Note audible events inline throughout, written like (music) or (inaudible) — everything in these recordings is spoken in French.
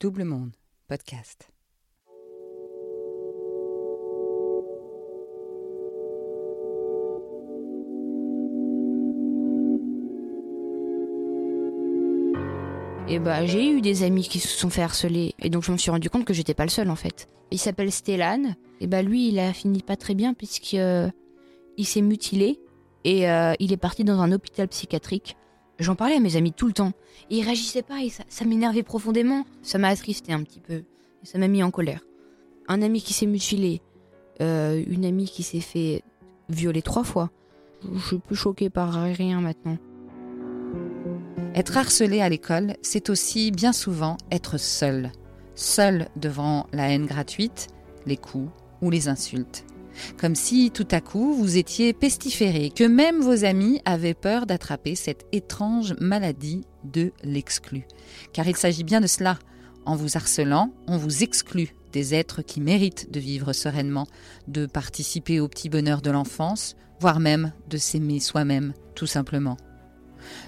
Double Monde, podcast. Et bah j'ai eu des amis qui se sont fait harceler et donc je me suis rendu compte que j'étais pas le seul en fait. Il s'appelle Stellan et bah lui il a fini pas très bien puisqu'il euh, s'est mutilé et euh, il est parti dans un hôpital psychiatrique. J'en parlais à mes amis tout le temps et ils réagissaient pas et ça, m'énervait profondément. Ça m'a attristé un petit peu et ça m'a mis en colère. Un ami qui s'est mutilé, euh, une amie qui s'est fait violer trois fois. Je suis plus choquée par rien maintenant. Être harcelé à l'école, c'est aussi bien souvent être seul. Seul devant la haine gratuite, les coups ou les insultes. Comme si tout à coup vous étiez pestiféré, que même vos amis avaient peur d'attraper cette étrange maladie de l'exclu. Car il s'agit bien de cela. En vous harcelant, on vous exclut des êtres qui méritent de vivre sereinement, de participer au petit bonheur de l'enfance, voire même de s'aimer soi-même, tout simplement.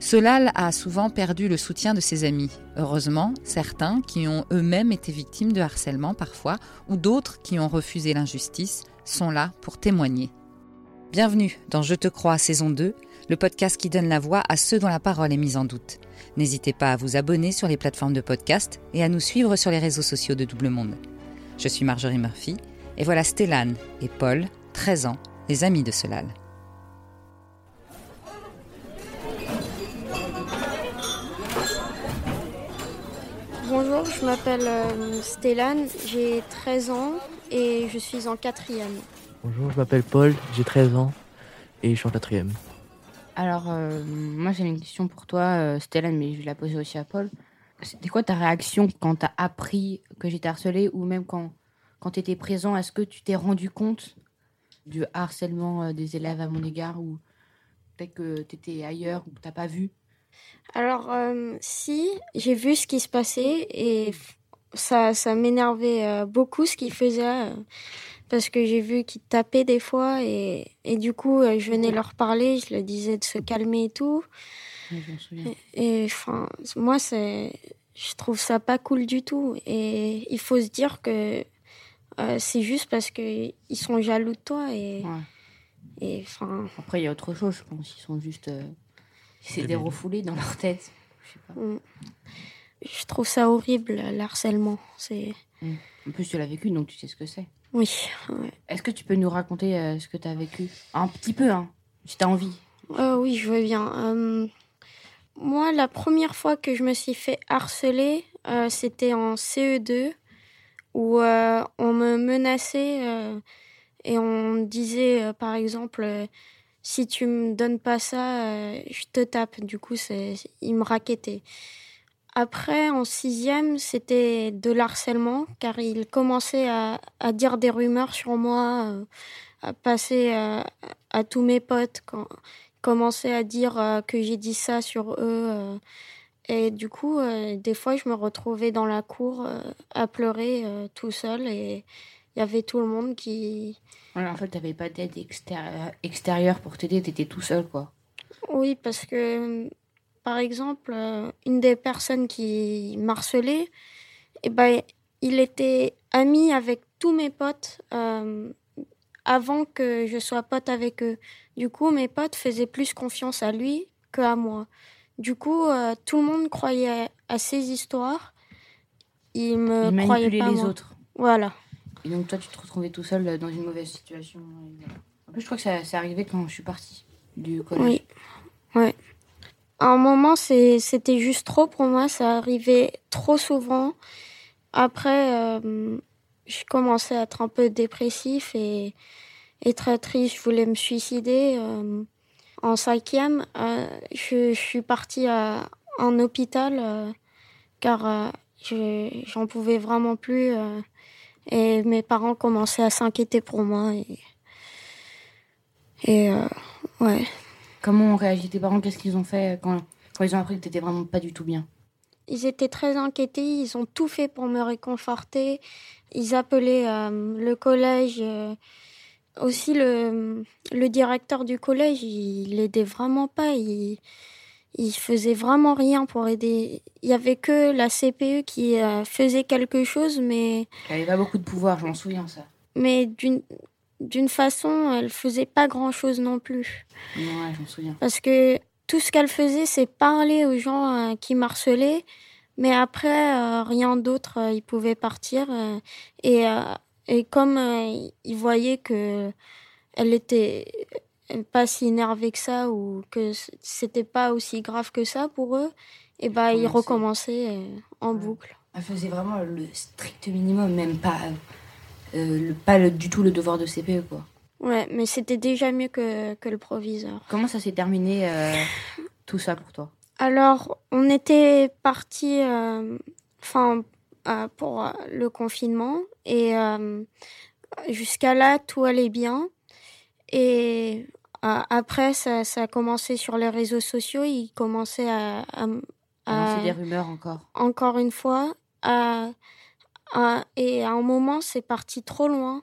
Solal a souvent perdu le soutien de ses amis. Heureusement, certains qui ont eux-mêmes été victimes de harcèlement parfois, ou d'autres qui ont refusé l'injustice, sont là pour témoigner. Bienvenue dans Je te crois saison 2, le podcast qui donne la voix à ceux dont la parole est mise en doute. N'hésitez pas à vous abonner sur les plateformes de podcast et à nous suivre sur les réseaux sociaux de Double Monde. Je suis Marjorie Murphy et voilà Stellan et Paul, 13 ans, les amis de Solal. Bonjour, je m'appelle euh, Stellan, j'ai 13 ans et je suis en quatrième. Bonjour, je m'appelle Paul, j'ai 13 ans et je suis en quatrième. Alors, euh, moi j'ai une question pour toi, euh, Stellan, mais je vais la poser aussi à Paul. C'était quoi ta réaction quand t'as appris que j'étais harcelée ou même quand, quand tu étais présent Est-ce que tu t'es rendu compte du harcèlement euh, des élèves à mon égard ou peut-être que tu étais ailleurs ou que t'as pas vu? Alors, euh, si, j'ai vu ce qui se passait et ça, ça m'énervait euh, beaucoup ce qu'il faisait euh, parce que j'ai vu qu'il tapait des fois et, et du coup, euh, je venais leur parler, je leur disais de se calmer et tout. Et enfin, moi, c'est, je trouve ça pas cool du tout. Et il faut se dire que euh, c'est juste parce que ils sont jaloux de toi et, Ouais. et enfin, Après, il y a autre chose, je pense. Ils sont juste. euh, c'est des Débiles. refoulés dans leur tête. Je sais pas. mm. Je trouve ça horrible l'harcèlement. C'est En plus, tu l'as vécu, donc tu sais ce que c'est. oui, ouais. Est-ce que tu peux nous raconter euh, ce que tu as vécu? Un petit peu, hein, si tu as envie. Euh, oui, je veux bien. Euh, moi, la première fois que je me suis fait harceler, c'était en CE2, où on me menaçait et on disait, euh, par exemple, si tu me donnes pas ça, je te tape. Du coup, c'est, il me raquettait. Après, en sixième, c'était de l'harcèlement, car il commençait à, à dire des rumeurs sur moi, euh, à passer euh, à tous mes potes quand commençait à dire euh, que j'ai dit ça sur eux. et du coup, euh, des fois, je me retrouvais dans la cour euh, à pleurer euh, tout seul et il y avait tout le monde qui... En fait, tu pas d'aide extérieure, extérieure pour t'aider, tu étais tout seul, quoi. Oui, parce que, par exemple, euh, une des personnes qui m'harcelait, eh ben, il était ami avec tous mes potes euh, avant que je sois pote avec eux. Du coup, mes potes faisaient plus confiance à lui qu'à moi. Du coup, euh, tout le monde croyait à ses histoires. Il me croyait pas les moi. autres. Voilà. Et donc, toi, tu te retrouvais tout seul dans une mauvaise situation. En plus, je crois que ça, c'est arrivé quand je suis partie du collège. Oui. Ouais. À un moment, c'était juste trop pour moi. Ça arrivait trop souvent. Après, euh, je commençais à être un peu dépressif et, et très triste. Je voulais me suicider. euh. en cinquième, euh, je, je suis partie à hôpital euh, car euh, je- j'en pouvais vraiment plus. euh, et mes parents commençaient à s'inquiéter pour moi. Et, et ouais. Comment ont réagi tes parents Qu'est-ce qu'ils ont fait quand, quand ils ont appris que t'étais vraiment pas du tout bien? Ils étaient très inquiétés, ils ont tout fait pour me réconforter. Ils appelaient euh, le collège. euh, aussi, le, le directeur du collège, il l'aidait vraiment pas. Il, il faisait vraiment rien pour aider. Il y avait que la CPE qui euh, faisait quelque chose, mais. Elle avait pas beaucoup de pouvoir, je m'en souviens ça. Mais d'une d'une façon, elle faisait pas grand chose non plus. Ouais, je m'en souviens. Parce que tout ce qu'elle faisait, c'est parler aux gens euh, qui marcelaient, mais après, euh, rien d'autre, il pouvait partir. et, et comme il voyait que elle était pas si énervée que ça ou que c'était pas aussi grave que ça pour eux, et bah ils recommençaient euh, en boucle. Elle faisait vraiment le strict minimum, même pas, euh, pas du tout le devoir de CPE quoi. Ouais, mais c'était déjà mieux que, que le proviseur. Comment ça s'est terminé euh, (laughs) tout ça pour toi? Alors, on était parti, enfin, pour le confinement et jusqu'à là tout allait bien. Et après, ça, ça, a commencé sur les réseaux sociaux. Il commençait à, à, à des rumeurs encore. Encore une fois. À, et à un moment, c'est parti trop loin.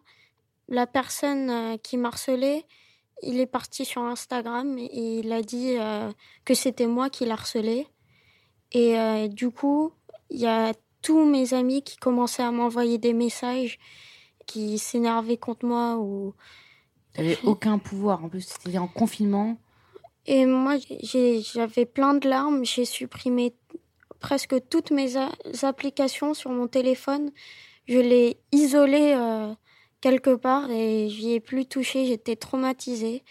La personne euh, qui m'harcelait, il est parti sur Instagram et il a dit euh, que c'était moi qui l'harcelais. Et euh, du coup, il y a tous mes amis qui commençaient à m'envoyer des messages, qui s'énervaient contre moi ou T'avais aucun pouvoir. En plus, c'était en confinement. Et moi, j'avais plein de larmes. J'ai supprimé presque toutes mes applications sur mon téléphone. Je l'ai isolé euh, quelque part et j'y ai plus touché. J'étais traumatisée.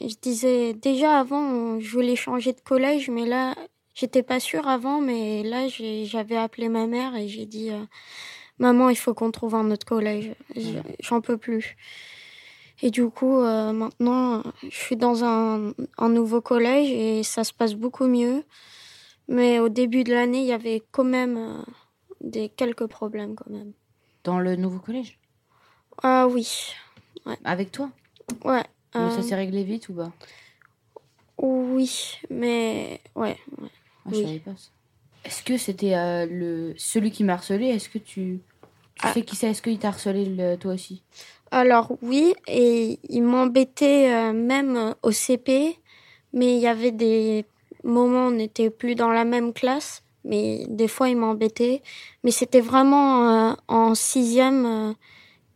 je disais déjà avant, je voulais changer de collège, mais là, j'étais pas sûre avant. Mais là, j'avais appelé ma mère et j'ai dit, euh, maman, il faut qu'on trouve un autre collège. J'en peux plus. Et du coup, euh, maintenant, je suis dans un, un, nouveau collège et ça se passe beaucoup mieux. Mais au début de l'année, il y avait quand même euh, des quelques problèmes quand même. Dans le nouveau collège? Ah oui. Ouais. Avec toi? Ouais. Mais ça euh, s'est réglé vite ou pas? Oui, mais ouais. ouais. Ah, je savais pas ça. Est-ce que c'était le celui qui m'a harcelé Est-ce que tu, tu ah. sais qui c'est? Est-ce qu'il t'a harcelé le... toi aussi? Alors oui, et il m'embêtait euh, même au CP, mais il y avait des moments où on n'était plus dans la même classe, mais des fois il m'embêtait. Mais c'était vraiment euh, en sixième euh,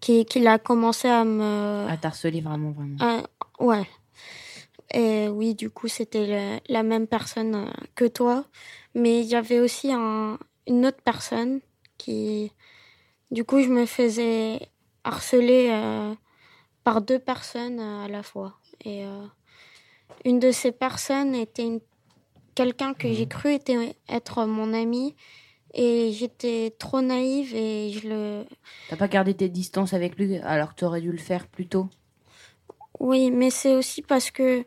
qu'il a commencé à me... À t'harceler vraiment, vraiment. ouais. Et oui, du coup, c'était la même personne que toi. Mais il y avait aussi un, une autre personne qui... Du coup, je me faisais harcelée euh, par deux personnes euh, à la fois. Et euh, une de ces personnes était quelqu'un que j'ai mhm. cru était, être mon ami. Et j'étais trop naïve et je le. T'as pas gardé tes distances avec lui alors que tu aurais dû le faire plus tôt? Oui, mais c'est aussi parce que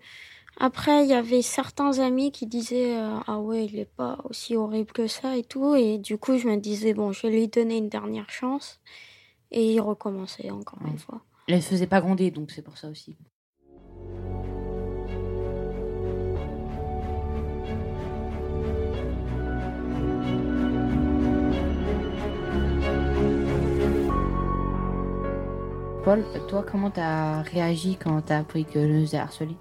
après, il y avait certains amis qui disaient Ah ouais, il est pas aussi horrible que ça et tout. Et du coup, je me disais Bon, je vais lui donner une dernière chance. Et il recommençait encore une fois. Elle se faisait pas gronder, donc c'est pour ça aussi. Paul, toi, comment t'as réagi quand t'as appris que je nous ai harcelé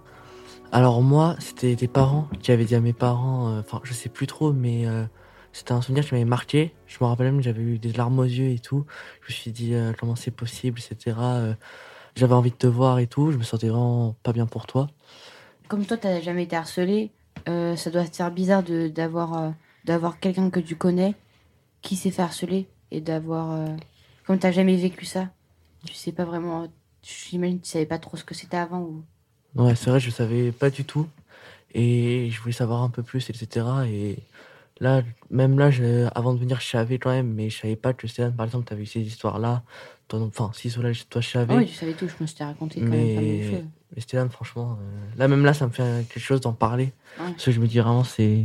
Alors moi, c'était des parents qui avaient dit à mes parents, euh, enfin je sais plus trop, mais euh, c'était un souvenir qui m'avait marqué. Je me rappelle même, j'avais eu des larmes aux yeux et tout. Je me suis dit euh, comment c'est possible, etc. Euh, j'avais envie de te voir et tout. Je me sentais vraiment pas bien pour toi. Comme toi, t'as jamais été harcelé, euh, ça doit te faire bizarre de, d'avoir, d'avoir quelqu'un que tu connais qui s'est fait harceler et d'avoir. comme t'as jamais vécu ça, tu sais pas vraiment. J'imagine que tu savais pas trop ce que c'était avant ou? Ouais, c'est vrai, je savais pas du tout. Et je voulais savoir un peu plus, etc. Et Là, même là, je, avant de venir, je savais quand même, mais je savais pas que Stéphane, par exemple, tu avais eu ces histoires-là. Enfin, si Solange, toi, je savais. Ah oui, tu savais tout, je me suis raconté quand mais... même Mais Stéphane, franchement, euh, là, même là, ça me fait quelque chose d'en parler. Parce que je me dis vraiment, c'est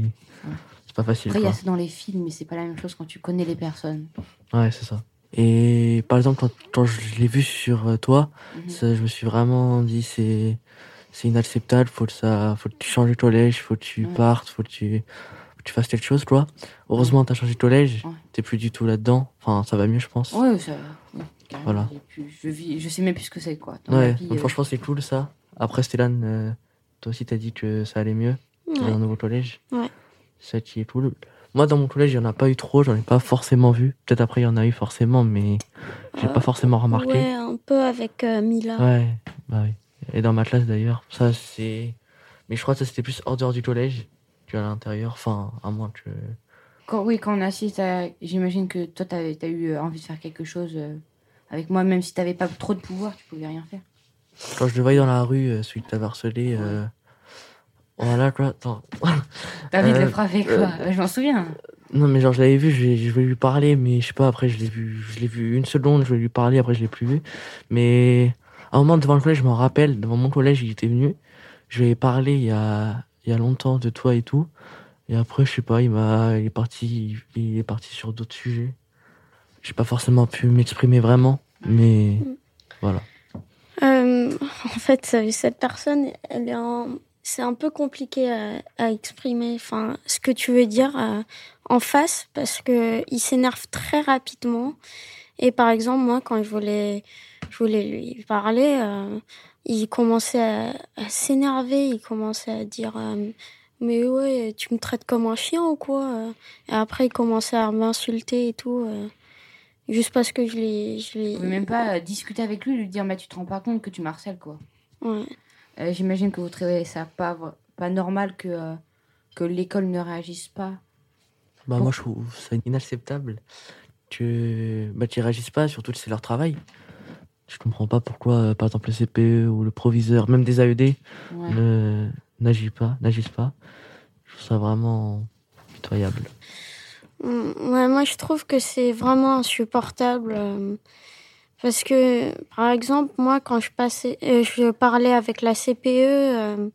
c'est pas facile. Après, il y a ça dans les films, mais c'est pas la même chose quand tu connais les personnes. Ouais, c'est ça. Et par exemple, quand, quand je l'ai vu sur euh, toi, mhm. ça, je me suis vraiment dit, c'est c'est inacceptable, faut que ça, faut que tu changes de collège, faut que tu partes, faut que tu tu fasses quelque chose, toi. Heureusement, t'as changé de collège, t'es plus du tout là-dedans. Enfin, ça va mieux, je pense. Ouais, ça va. voilà. je, vis, je sais même plus ce que c'est, quoi. ouais, euh, franchement, c'est cool ça. Après, Stélan, euh, toi aussi, t'as dit que ça allait mieux. Dans Ouais. un nouveau collège. Ouais. Ça qui est cool. Moi, dans mon collège, il n'y en a pas eu trop, j'en ai pas forcément vu. Peut-être après, il y en a eu forcément, mais j'ai Euh, pas forcément remarqué. Ouais, un peu avec euh, Mila. Ouais, bah oui. Et dans ma classe d'ailleurs, ça c'est. Mais je crois que ça c'était plus hors dehors du collège qu'à l'intérieur. Enfin, à moins que. Quand, oui, quand on assiste à... J'imagine que toi, t'as as eu euh, envie de faire quelque chose euh, avec moi, même si t'avais pas trop de pouvoir, tu pouvais rien faire. Quand je le voyais dans la rue, celui que t'avais harcelé. Euh... Voilà quoi. Attends. (laughs) T'as envie de Euh, le frapper, quoi. euh, Je m'en souviens. Non, mais genre je l'avais vu, je, je voulais lui parler, mais je sais pas, après je l'ai vu, je l'ai vu une seconde, je voulais lui parler, après je l'ai plus vu. Mais à un moment devant le collège, je m'en rappelle, devant mon collège, il était venu. Je lui ai parlé il y a, il y a longtemps de toi et tout. Et après, je sais pas, il m'a, il est parti, il est parti sur d'autres sujets. J'ai pas forcément pu m'exprimer vraiment, mais voilà. Euh, en fait, euh, cette personne, elle est en... c'est un peu compliqué à, à exprimer enfin, ce que tu veux dire euh, en face parce que il s'énerve très rapidement. Et par exemple, moi, quand je voulais, je voulais lui parler, euh, il commençait à, à s'énerver, il commençait à dire euh, Mais ouais, tu me traites comme un chien ou quoi euh Et après, il commençait à m'insulter et tout. euh, Juste parce que je l'ai. Je l'ai... même pas euh, discuter avec lui, lui dire, mais tu te rends pas compte que tu marcelles, quoi. Ouais. Euh, J'imagine que vous trouvez ça pas, pas normal que, euh, que l'école ne réagisse pas. Bah, moi, je trouve ça inacceptable que bah, qu'ils réagissent pas, surtout que c'est leur travail. Je comprends pas pourquoi, euh, par exemple, le CPE ou le proviseur, même des AED, Ouais. ne n'agissent pas, n'agissent pas. Je trouve ça vraiment pitoyable. Mm, Ouais, moi je trouve que c'est vraiment insupportable euh, parce que par exemple moi quand je passais euh, je parlais avec la CPE euh,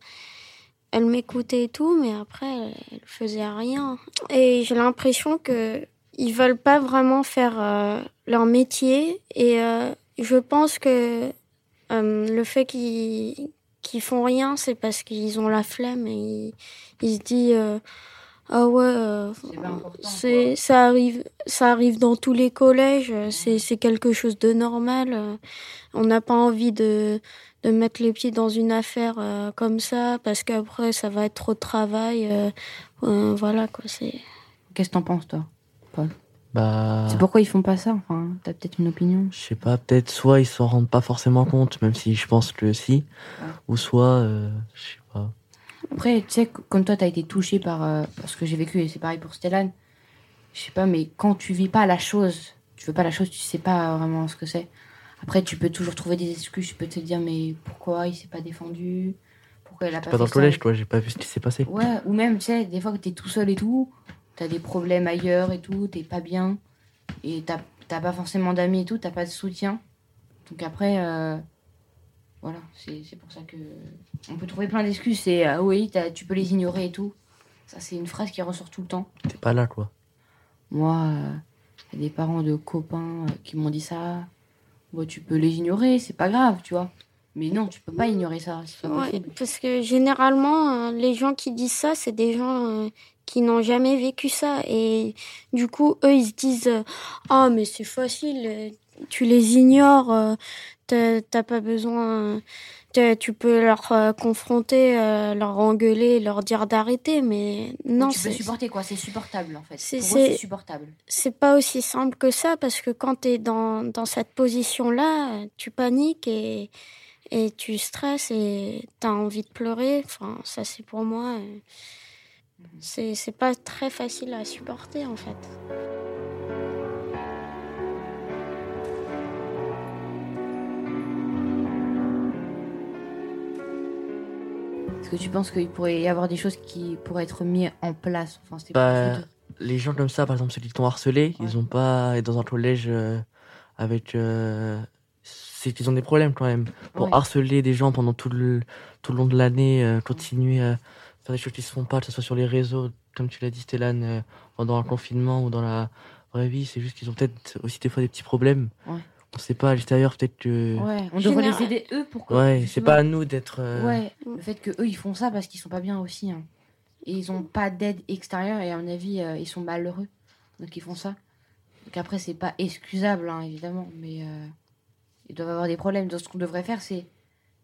elle m'écoutait et tout mais après elle, elle faisait rien. Et j'ai l'impression que ils veulent pas vraiment faire euh, leur métier. Et euh, je pense que le fait qu'ils qu'ils font rien c'est parce qu'ils ont la flemme et ils, ils se disent ah ouais euh, C'est ça arrive ça arrive dans tous les collèges euh, c'est c'est quelque chose de normal euh, on n'a pas envie de de mettre les pieds dans une affaire euh, comme ça parce qu'après ça va être trop de travail euh, euh, voilà quoi c'est. Qu'est-ce que t'en penses, toi Bah, C'est pourquoi ils font pas ça Enfin, t'as peut-être une opinion? Je sais pas, peut-être soit ils s'en rendent pas forcément compte, même si je pense que si, Ouais. ou soit, euh, je sais pas. Après, tu sais, comme toi, t'as été touché par, euh, par ce que j'ai vécu, et c'est pareil pour Stellan. Je sais pas, mais quand tu vis pas la chose, tu veux pas la chose, tu sais pas vraiment ce que c'est. Après, tu peux toujours trouver des excuses, tu peux te dire, mais pourquoi il s'est pas défendu? Pourquoi il a pas Pas dans le collège, quoi, j'ai pas vu ce qui s'est passé. Ouais, ou même, tu sais, des fois que t'es tout seul et tout, t'as des problèmes ailleurs et tout, t'es pas bien, et t'as t'as pas forcément d'amis et tout, t'as pas de soutien. Donc après, euh, voilà, c'est c'est pour ça que. On peut trouver plein d'excuses, c'est ah oui, t'as- tu peux les ignorer et tout. Ça, c'est une phrase qui ressort tout le temps. T'es pas là, quoi. Moi, il y a des parents de copains euh, qui m'ont dit ça. Bon, tu peux les ignorer, c'est pas grave, tu vois. Mais non, tu peux pas ignorer ça, pas Ouais, parce que généralement, euh, les gens qui disent ça, c'est des gens euh, qui n'ont jamais vécu ça. Et du coup, eux, ils se disent euh, Ah, mais c'est facile, euh, tu les ignores, euh, t'as t'as pas besoin. t'as- Tu peux leur euh, confronter, euh, leur engueuler, leur dire d'arrêter, mais non, tu peux supporter quoi, c'est supportable en fait. c'est- supportable. c'est pas aussi simple que ça parce que quand tu es dans, dans cette position-là, tu paniques et, et tu stresses et tu as envie de pleurer. Enfin, ça, c'est pour moi. euh, C'est c'est pas très facile à supporter en fait. Est-ce que tu penses qu'il pourrait y avoir des choses qui pourraient être mises en place? Enfin, Bah, les gens comme ça, par exemple ceux qui t'ont harcelé, ils ont pas dans un collège euh, avec. euh, c'est qu'ils ont des problèmes quand même. Pour Ouais. harceler des gens pendant tout le, tout le long de l'année, euh, continuer à faire des choses qui se font pas, que ce soit sur les réseaux, comme tu l'as dit, Stélan, euh, pendant un confinement ou dans la vraie vie. C'est juste qu'ils ont peut-être aussi des fois des petits problèmes. Ouais. On sait pas à l'extérieur, peut-être que. Ouais, on devrait Général- les aider eux pour que. Ouais, c'est pas à nous d'être. euh, Ouais, le fait que eux ils font ça parce qu'ils sont pas bien aussi. hein. Et ils ont pas d'aide extérieure et à mon avis euh, ils sont malheureux. Donc ils font ça. Donc après c'est pas excusable hein, évidemment, mais euh, ils doivent avoir des problèmes. Donc ce qu'on devrait faire c'est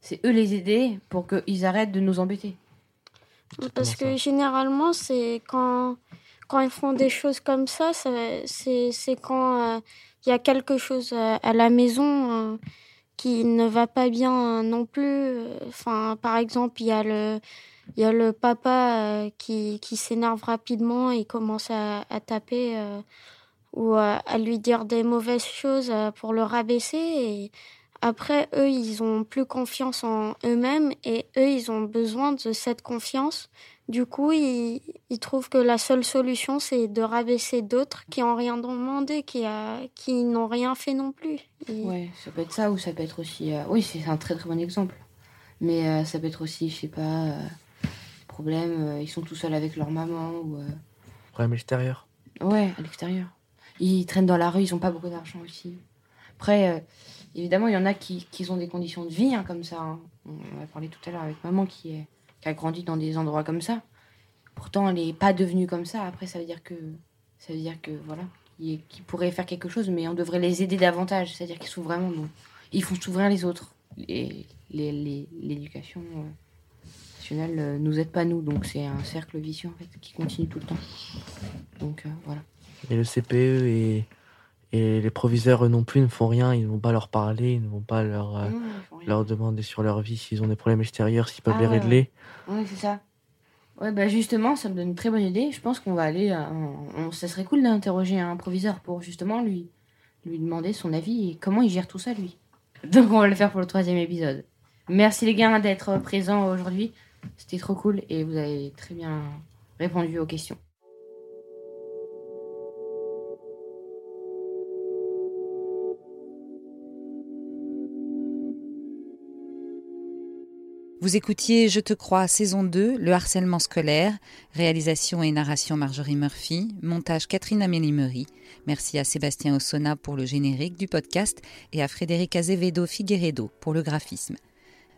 c'est eux les aider pour qu'ils arrêtent de nous embêter. Parce que généralement, c'est quand, quand ils font des choses comme ça, c'est quand il y a quelque chose à la maison qui ne va pas bien non plus. Enfin, par exemple, il y a le, il y a le papa qui, qui s'énerve rapidement et commence à, à taper ou à, lui dire des mauvaises choses pour le rabaisser. Et après, eux, ils ont plus confiance en eux-mêmes et eux, ils ont besoin de cette confiance. Du coup, ils, ils trouvent que la seule solution, c'est de rabaisser d'autres qui n'ont rien demandé, qui, a, qui n'ont rien fait non plus. Ouais, ça peut être ça ou ça peut être aussi. Euh, oui, c'est un très très bon exemple. Mais euh, ça peut être aussi, je sais pas, euh, problème, ils sont tout seuls avec leur maman ou. Problème extérieur. Ouais, à l'extérieur. Ils traînent dans la rue, ils n'ont pas beaucoup d'argent aussi. Après Évidemment, il y en a qui, qui ont des conditions de vie hein, comme ça. Hein. On a parlé tout à l'heure avec maman qui, est, qui a grandi dans des endroits comme ça. Pourtant, elle n'est pas devenue comme ça. Après, ça veut dire que, ça veut dire que voilà, qui pourraient faire quelque chose, mais on devrait les aider davantage. C'est-à-dire qu'ils sont vraiment, ils font s'ouvrir les autres. Et l'éducation euh, nationale euh, nous aide pas nous, donc c'est un cercle vicieux en fait qui continue tout le temps. Donc euh, voilà. Et le CPE est et les proviseurs, eux non plus, ne font rien. Ils ne vont pas leur parler, ils ne vont pas leur, euh, leur demander sur leur vie s'ils ont des problèmes extérieurs, s'ils peuvent ah les régler. Oui, c'est ça. Ouais, bah justement, ça me donne une très bonne idée. Je pense qu'on va aller. Euh, ça serait cool d'interroger un proviseur pour justement lui, lui demander son avis et comment il gère tout ça, lui. Donc, on va le faire pour le troisième épisode. Merci les gars d'être présents aujourd'hui. C'était trop cool et vous avez très bien répondu aux questions. Vous écoutiez Je te crois, saison 2, le harcèlement scolaire, réalisation et narration Marjorie Murphy, montage Catherine Amélie Merci à Sébastien Ossona pour le générique du podcast et à Frédéric Azevedo Figueredo pour le graphisme.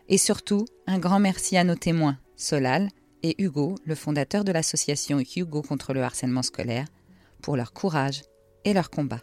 Et surtout, un grand merci à nos témoins, Solal et Hugo, le fondateur de l'association Hugo contre le harcèlement scolaire, pour leur courage et leur combat.